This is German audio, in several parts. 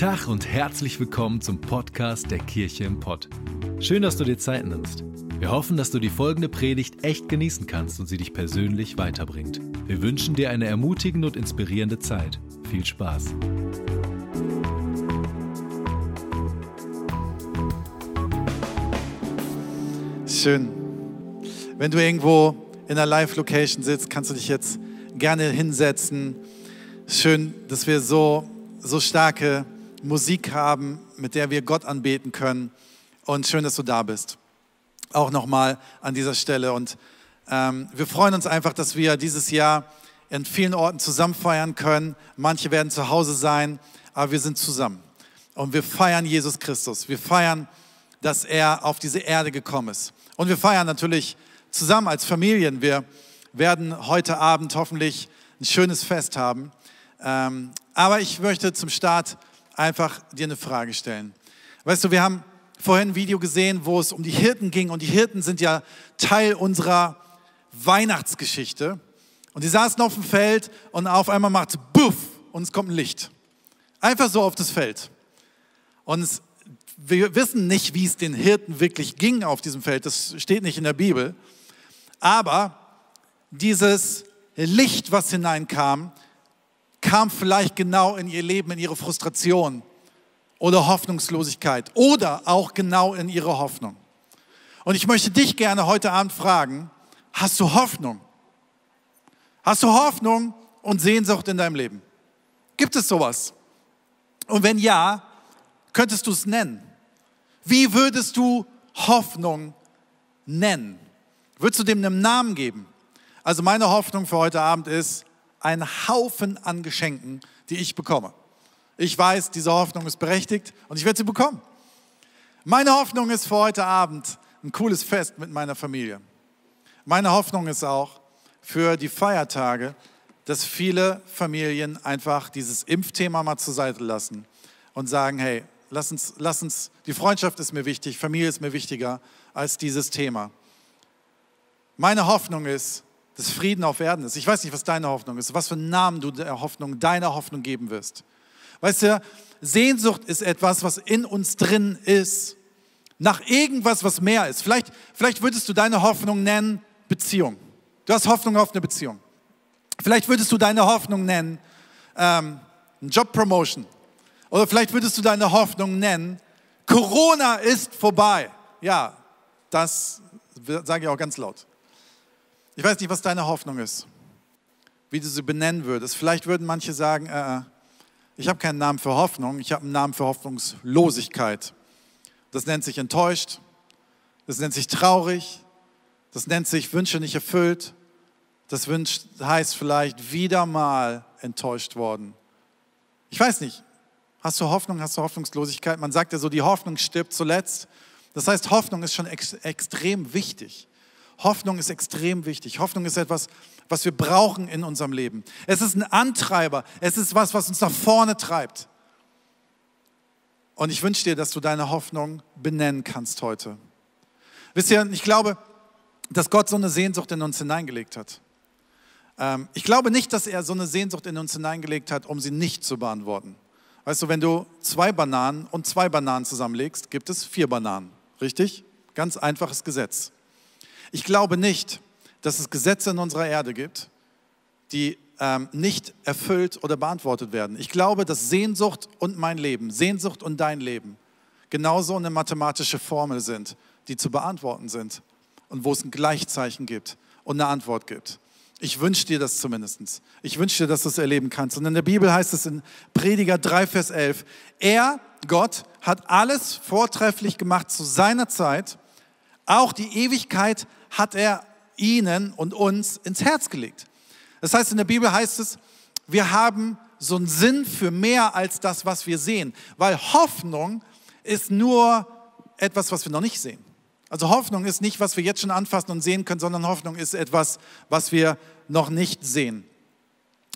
Tag und herzlich willkommen zum Podcast der Kirche im Pott. Schön, dass du dir Zeit nimmst. Wir hoffen, dass du die folgende Predigt echt genießen kannst und sie dich persönlich weiterbringt. Wir wünschen dir eine ermutigende und inspirierende Zeit. Viel Spaß. Schön. Wenn du irgendwo in einer Live-Location sitzt, kannst du dich jetzt gerne hinsetzen. Schön, dass wir so, so starke Musik haben, mit der wir Gott anbeten können. Und schön, dass du da bist. Auch nochmal an dieser Stelle. Und ähm, wir freuen uns einfach, dass wir dieses Jahr in vielen Orten zusammen feiern können. Manche werden zu Hause sein, aber wir sind zusammen. Und wir feiern Jesus Christus. Wir feiern, dass er auf diese Erde gekommen ist. Und wir feiern natürlich zusammen als Familien. Wir werden heute Abend hoffentlich ein schönes Fest haben. Ähm, aber ich möchte zum Start einfach dir eine Frage stellen. Weißt du, wir haben vorhin ein Video gesehen, wo es um die Hirten ging und die Hirten sind ja Teil unserer Weihnachtsgeschichte. Und die saßen auf dem Feld und auf einmal macht Buff und es kommt ein Licht. Einfach so auf das Feld. Und es, wir wissen nicht, wie es den Hirten wirklich ging auf diesem Feld. Das steht nicht in der Bibel. Aber dieses Licht, was hineinkam, kam vielleicht genau in ihr Leben, in ihre Frustration oder Hoffnungslosigkeit oder auch genau in ihre Hoffnung. Und ich möchte dich gerne heute Abend fragen, hast du Hoffnung? Hast du Hoffnung und Sehnsucht in deinem Leben? Gibt es sowas? Und wenn ja, könntest du es nennen? Wie würdest du Hoffnung nennen? Würdest du dem einen Namen geben? Also meine Hoffnung für heute Abend ist, ein Haufen an Geschenken, die ich bekomme. Ich weiß, diese Hoffnung ist berechtigt und ich werde sie bekommen. Meine Hoffnung ist für heute Abend ein cooles Fest mit meiner Familie. Meine Hoffnung ist auch für die Feiertage, dass viele Familien einfach dieses Impfthema mal zur Seite lassen und sagen, hey, lass uns, lass uns, die Freundschaft ist mir wichtig, Familie ist mir wichtiger als dieses Thema. Meine Hoffnung ist, dass Frieden auf Erden ist. Ich weiß nicht, was deine Hoffnung ist, was für einen Namen du der Hoffnung, deiner Hoffnung geben wirst. Weißt du, Sehnsucht ist etwas, was in uns drin ist, nach irgendwas, was mehr ist. Vielleicht, vielleicht würdest du deine Hoffnung nennen Beziehung. Du hast Hoffnung auf eine Beziehung. Vielleicht würdest du deine Hoffnung nennen ähm, Jobpromotion. Oder vielleicht würdest du deine Hoffnung nennen Corona ist vorbei. Ja, das sage ich auch ganz laut. Ich weiß nicht, was deine Hoffnung ist, wie du sie benennen würdest. Vielleicht würden manche sagen, äh, äh ich habe keinen Namen für Hoffnung, ich habe einen Namen für Hoffnungslosigkeit. Das nennt sich enttäuscht, das nennt sich traurig, das nennt sich Wünsche nicht erfüllt, das heißt vielleicht wieder mal enttäuscht worden. Ich weiß nicht, hast du Hoffnung, hast du Hoffnungslosigkeit? Man sagt ja so, die Hoffnung stirbt zuletzt. Das heißt, Hoffnung ist schon ex extrem wichtig. Hoffnung ist extrem wichtig. Hoffnung ist etwas, was wir brauchen in unserem Leben. Es ist ein Antreiber. Es ist was, was uns nach vorne treibt. Und ich wünsche dir, dass du deine Hoffnung benennen kannst heute. Wisst ihr, ich glaube, dass Gott so eine Sehnsucht in uns hineingelegt hat. Ähm, ich glaube nicht, dass er so eine Sehnsucht in uns hineingelegt hat, um sie nicht zu beantworten. Weißt du, wenn du zwei Bananen und zwei Bananen zusammenlegst, gibt es vier Bananen. Richtig? Ganz einfaches Gesetz. Ich glaube nicht, dass es Gesetze in unserer Erde gibt, die ähm, nicht erfüllt oder beantwortet werden. Ich glaube, dass Sehnsucht und mein Leben, Sehnsucht und dein Leben genauso eine mathematische Formel sind, die zu beantworten sind und wo es ein Gleichzeichen gibt und eine Antwort gibt. Ich wünsche dir das zumindest. Ich wünsche dir, dass du es erleben kannst. Und in der Bibel heißt es in Prediger 3, Vers 11, er, Gott, hat alles vortrefflich gemacht zu seiner Zeit. Auch die Ewigkeit hat er ihnen und uns ins Herz gelegt. Das heißt, in der Bibel heißt es, wir haben so einen Sinn für mehr als das, was wir sehen, weil Hoffnung ist nur etwas, was wir noch nicht sehen. Also Hoffnung ist nicht, was wir jetzt schon anfassen und sehen können, sondern Hoffnung ist etwas, was wir noch nicht sehen.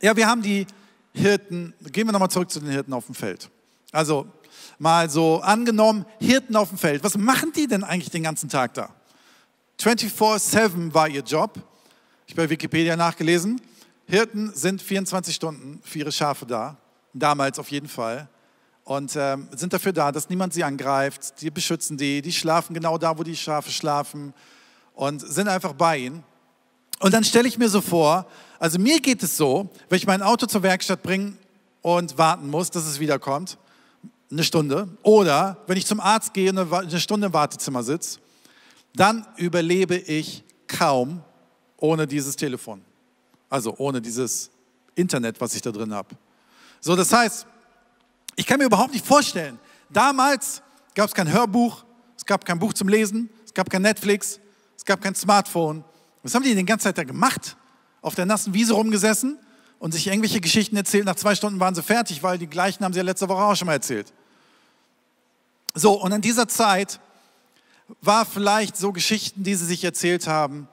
Ja, wir haben die Hirten, gehen wir nochmal zurück zu den Hirten auf dem Feld. Also mal so angenommen, Hirten auf dem Feld, was machen die denn eigentlich den ganzen Tag da? 24-7 war ihr Job. Ich habe bei Wikipedia nachgelesen. Hirten sind 24 Stunden für ihre Schafe da. Damals auf jeden Fall. und ähm, sind dafür da, dass niemand sie angreift. Die beschützen die, die schlafen genau da, wo die Schafe schlafen und sind einfach bei ihnen. Und dann stelle ich mir so vor, also mir geht es so, wenn ich mein Auto zur Werkstatt bringe und warten muss, dass es wiederkommt, eine Stunde, oder wenn ich zum Arzt gehe und eine Stunde im Wartezimmer sitze, dann überlebe ich kaum ohne dieses Telefon. Also ohne dieses Internet, was ich da drin habe. So, das heißt, ich kann mir überhaupt nicht vorstellen, damals gab es kein Hörbuch, es gab kein Buch zum Lesen, es gab kein Netflix, es gab kein Smartphone. Was haben die die ganze Zeit da gemacht? Auf der nassen Wiese rumgesessen und sich irgendwelche Geschichten erzählt. Nach zwei Stunden waren sie fertig, weil die gleichen haben sie ja letzte Woche auch schon mal erzählt. So, und in dieser Zeit war vielleicht so Geschichten, die sie sich erzählt haben.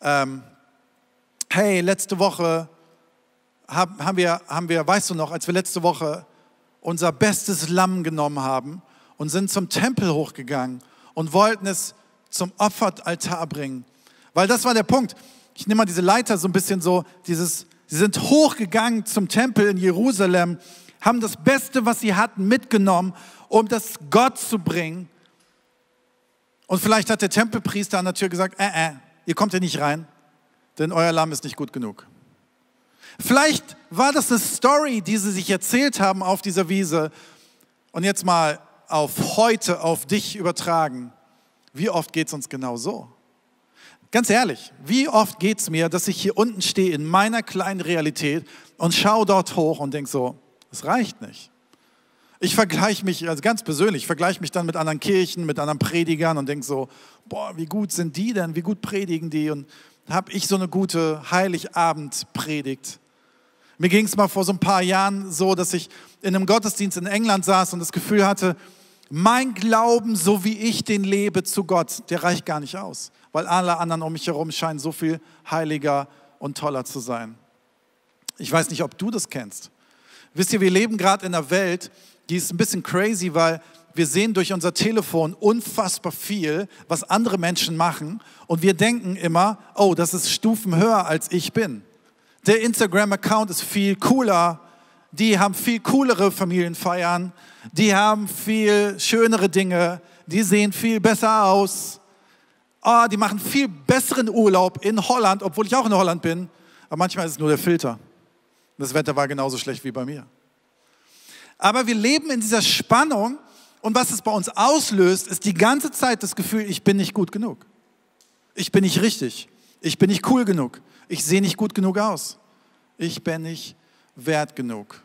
Ähm, hey, letzte Woche haben, haben, wir, haben wir, weißt du noch, als wir letzte Woche unser bestes Lamm genommen haben und sind zum Tempel hochgegangen und wollten es zum Opferaltar bringen. Weil das war der Punkt. Ich nehme mal diese Leiter so ein bisschen so, dieses, sie sind hochgegangen zum Tempel in Jerusalem, haben das Beste, was sie hatten, mitgenommen, um das Gott zu bringen. Und vielleicht hat der Tempelpriester an der Tür gesagt, äh, äh, ihr kommt hier nicht rein, denn euer Lamm ist nicht gut genug. Vielleicht war das eine Story, die sie sich erzählt haben auf dieser Wiese. Und jetzt mal auf heute, auf dich übertragen. Wie oft geht es uns genau so? Ganz ehrlich, wie oft geht es mir, dass ich hier unten stehe in meiner kleinen Realität und schaue dort hoch und denke so, es reicht nicht. Ich vergleiche mich, also ganz persönlich, ich vergleiche mich dann mit anderen Kirchen, mit anderen Predigern und denke so, boah, wie gut sind die denn, wie gut predigen die und habe ich so eine gute Heiligabend-Predigt. Mir ging es mal vor so ein paar Jahren so, dass ich in einem Gottesdienst in England saß und das Gefühl hatte, mein Glauben, so wie ich den lebe zu Gott, der reicht gar nicht aus, weil alle anderen um mich herum scheinen so viel heiliger und toller zu sein. Ich weiß nicht, ob du das kennst. Wisst ihr, wir leben gerade in einer Welt, die ist ein bisschen crazy, weil wir sehen durch unser Telefon unfassbar viel, was andere Menschen machen und wir denken immer, oh, das ist Stufen höher als ich bin. Der Instagram-Account ist viel cooler. Die haben viel coolere Familienfeiern. Die haben viel schönere Dinge. Die sehen viel besser aus. Oh, die machen viel besseren Urlaub in Holland, obwohl ich auch in Holland bin. Aber manchmal ist es nur der Filter. Das Wetter war genauso schlecht wie bei mir. Aber wir leben in dieser Spannung und was es bei uns auslöst, ist die ganze Zeit das Gefühl, ich bin nicht gut genug. Ich bin nicht richtig. Ich bin nicht cool genug. Ich sehe nicht gut genug aus. Ich bin nicht wert genug.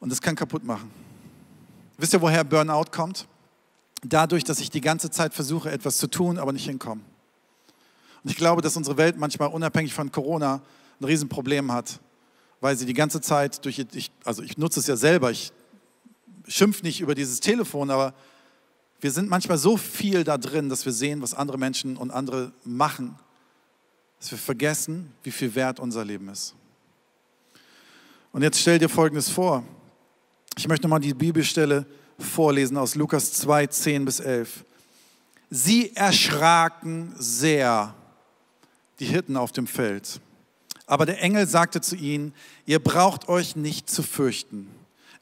Und das kann kaputt machen. Wisst ihr, woher Burnout kommt? Dadurch, dass ich die ganze Zeit versuche, etwas zu tun, aber nicht hinkomme. Und ich glaube, dass unsere Welt manchmal unabhängig von Corona ein Riesenproblem hat, weil sie die ganze Zeit durch, ich, also ich nutze es ja selber, ich schimpfe nicht über dieses Telefon, aber wir sind manchmal so viel da drin, dass wir sehen, was andere Menschen und andere machen dass wir vergessen, wie viel wert unser Leben ist. Und jetzt stell dir Folgendes vor. Ich möchte nochmal die Bibelstelle vorlesen aus Lukas 2, 10 bis 11. Sie erschraken sehr, die Hirten auf dem Feld. Aber der Engel sagte zu ihnen, ihr braucht euch nicht zu fürchten.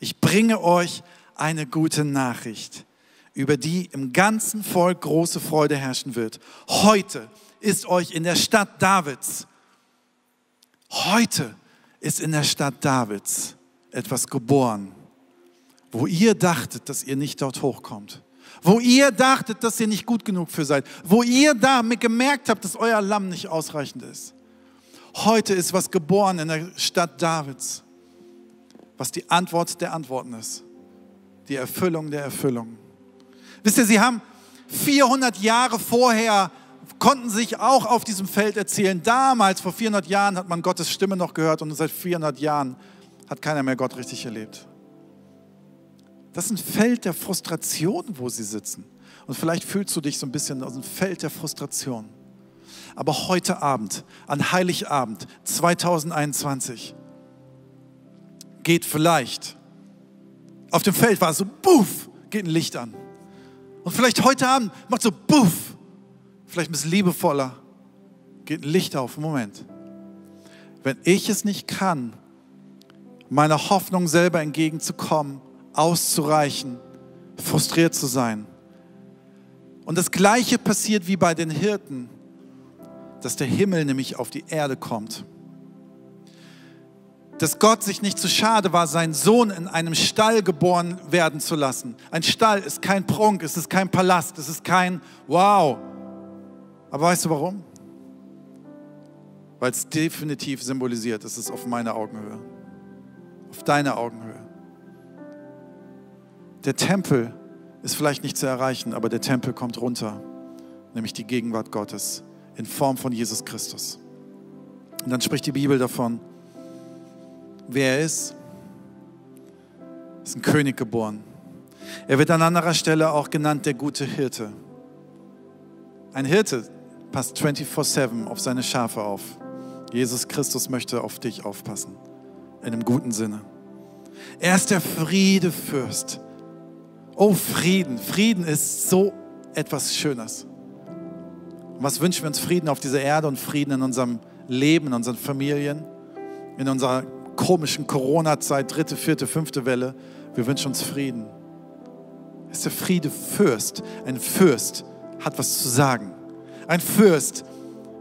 Ich bringe euch eine gute Nachricht, über die im ganzen Volk große Freude herrschen wird. Heute ist euch in der Stadt Davids, heute ist in der Stadt Davids etwas geboren, wo ihr dachtet, dass ihr nicht dort hochkommt. Wo ihr dachtet, dass ihr nicht gut genug für seid. Wo ihr da gemerkt habt, dass euer Lamm nicht ausreichend ist. Heute ist was geboren in der Stadt Davids, was die Antwort der Antworten ist. Die Erfüllung der Erfüllung. Wisst ihr, sie haben 400 Jahre vorher konnten sich auch auf diesem Feld erzählen. Damals, vor 400 Jahren, hat man Gottes Stimme noch gehört und seit 400 Jahren hat keiner mehr Gott richtig erlebt. Das ist ein Feld der Frustration, wo sie sitzen. Und vielleicht fühlst du dich so ein bisschen aus dem Feld der Frustration. Aber heute Abend, an Heiligabend 2021, geht vielleicht, auf dem Feld war es so, buff, geht ein Licht an. Und vielleicht heute Abend macht so, buff, vielleicht ein bisschen liebevoller, geht ein Licht auf. Moment. Wenn ich es nicht kann, meiner Hoffnung selber entgegenzukommen, auszureichen, frustriert zu sein. Und das Gleiche passiert wie bei den Hirten, dass der Himmel nämlich auf die Erde kommt. Dass Gott sich nicht zu schade war, seinen Sohn in einem Stall geboren werden zu lassen. Ein Stall ist kein Prunk, es ist kein Palast, es ist kein Wow. Aber weißt du warum? Weil es definitiv symbolisiert, es ist auf meiner Augenhöhe, auf deiner Augenhöhe. Der Tempel ist vielleicht nicht zu erreichen, aber der Tempel kommt runter, nämlich die Gegenwart Gottes in Form von Jesus Christus. Und dann spricht die Bibel davon, wer er ist. Er ist ein König geboren. Er wird an anderer Stelle auch genannt der gute Hirte. Ein Hirte passt 24/7 auf seine Schafe auf. Jesus Christus möchte auf dich aufpassen, in einem guten Sinne. Er ist der Friedefürst. Oh, Frieden. Frieden ist so etwas Schönes. Und was wünschen wir uns? Frieden auf dieser Erde und Frieden in unserem Leben, in unseren Familien, in unserer komischen Corona-Zeit, dritte, vierte, fünfte Welle. Wir wünschen uns Frieden. Ist der Friedefürst. Ein Fürst hat was zu sagen. Ein Fürst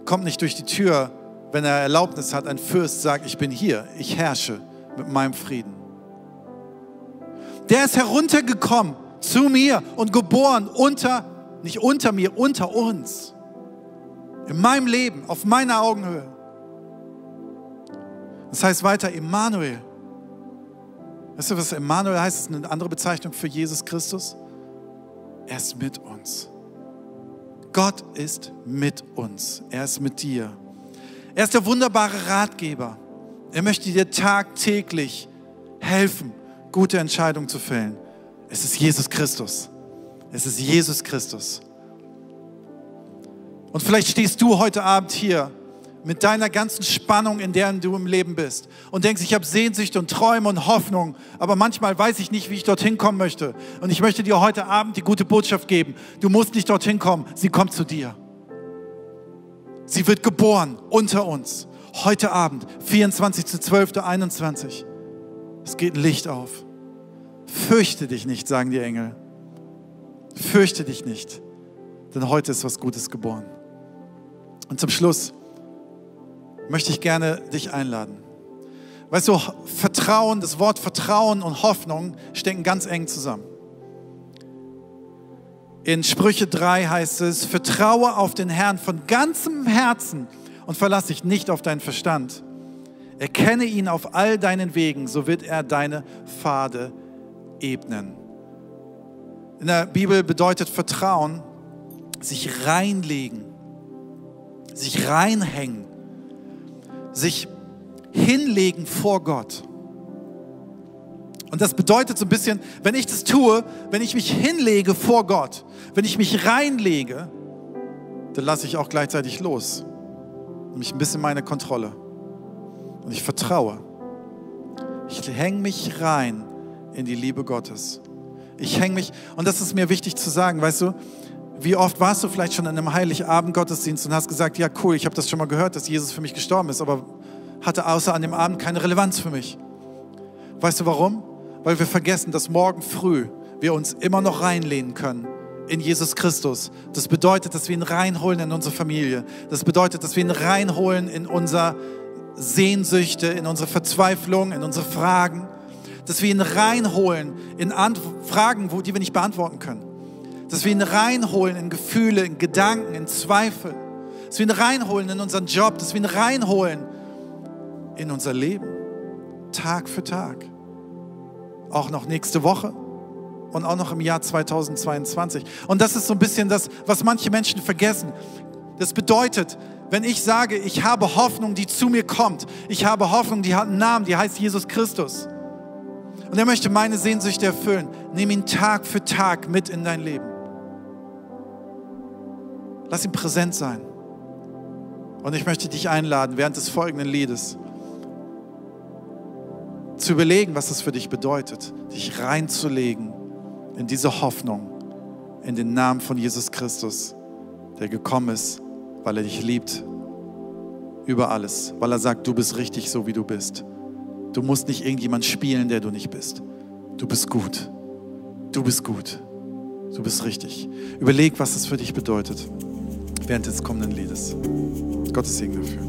kommt nicht durch die Tür, wenn er Erlaubnis hat. Ein Fürst sagt, ich bin hier, ich herrsche mit meinem Frieden. Der ist heruntergekommen zu mir und geboren unter, nicht unter mir, unter uns. In meinem Leben, auf meiner Augenhöhe. Das heißt weiter Emmanuel. Weißt du, was Emmanuel heißt? Das ist eine andere Bezeichnung für Jesus Christus. Er ist mit uns. Gott ist mit uns. Er ist mit dir. Er ist der wunderbare Ratgeber. Er möchte dir tagtäglich helfen, gute Entscheidungen zu fällen. Es ist Jesus Christus. Es ist Jesus Christus. Und vielleicht stehst du heute Abend hier mit deiner ganzen Spannung, in der du im Leben bist und denkst, ich habe Sehnsucht und Träume und Hoffnung, aber manchmal weiß ich nicht, wie ich dorthin kommen möchte. Und ich möchte dir heute Abend die gute Botschaft geben. Du musst nicht dorthin kommen, sie kommt zu dir. Sie wird geboren unter uns. Heute Abend, 24 zu 12. 21. Es geht ein Licht auf. Fürchte dich nicht, sagen die Engel. Fürchte dich nicht, denn heute ist was Gutes geboren. Und zum Schluss möchte ich gerne dich einladen. Weißt du, Vertrauen, das Wort Vertrauen und Hoffnung stecken ganz eng zusammen. In Sprüche 3 heißt es, vertraue auf den Herrn von ganzem Herzen und verlass dich nicht auf deinen Verstand. Erkenne ihn auf all deinen Wegen, so wird er deine Pfade ebnen. In der Bibel bedeutet Vertrauen, sich reinlegen, sich reinhängen, sich hinlegen vor Gott. Und das bedeutet so ein bisschen, wenn ich das tue, wenn ich mich hinlege vor Gott, wenn ich mich reinlege, dann lasse ich auch gleichzeitig los. Nämlich ein bisschen meine Kontrolle. Und ich vertraue. Ich hänge mich rein in die Liebe Gottes. Ich hänge mich, und das ist mir wichtig zu sagen, weißt du, wie oft warst du vielleicht schon in einem Heiligabend Gottesdienst und hast gesagt, ja cool, ich habe das schon mal gehört, dass Jesus für mich gestorben ist, aber hatte außer an dem Abend keine Relevanz für mich. Weißt du warum? Weil wir vergessen, dass morgen früh wir uns immer noch reinlehnen können in Jesus Christus. Das bedeutet, dass wir ihn reinholen in unsere Familie. Das bedeutet, dass wir ihn reinholen in unsere Sehnsüchte, in unsere Verzweiflung, in unsere Fragen. Dass wir ihn reinholen in Ant Fragen, die wir nicht beantworten können. Dass wir ihn reinholen in Gefühle, in Gedanken, in Zweifel. Dass wir ihn reinholen in unseren Job. Dass wir ihn reinholen in unser Leben. Tag für Tag. Auch noch nächste Woche und auch noch im Jahr 2022. Und das ist so ein bisschen das, was manche Menschen vergessen. Das bedeutet, wenn ich sage, ich habe Hoffnung, die zu mir kommt, ich habe Hoffnung, die hat einen Namen, die heißt Jesus Christus. Und er möchte meine Sehnsüchte erfüllen. Nimm ihn Tag für Tag mit in dein Leben. Lass ihn präsent sein. Und ich möchte dich einladen, während des folgenden Liedes zu überlegen, was es für dich bedeutet, dich reinzulegen in diese Hoffnung, in den Namen von Jesus Christus, der gekommen ist, weil er dich liebt über alles, weil er sagt, du bist richtig so, wie du bist. Du musst nicht irgendjemand spielen, der du nicht bist. Du bist gut. Du bist gut. Du bist richtig. Überleg, was das für dich bedeutet während des kommenden Liedes. Gottes Segen dafür.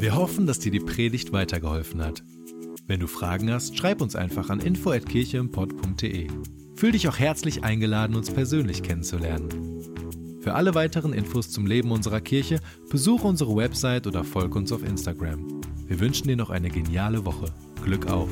Wir hoffen, dass dir die Predigt weitergeholfen hat. Wenn du Fragen hast, schreib uns einfach an info@kircheimpod.de. Fühl dich auch herzlich eingeladen, uns persönlich kennenzulernen. Für alle weiteren Infos zum Leben unserer Kirche besuche unsere Website oder folge uns auf Instagram. Wir wünschen dir noch eine geniale Woche. Glück auf!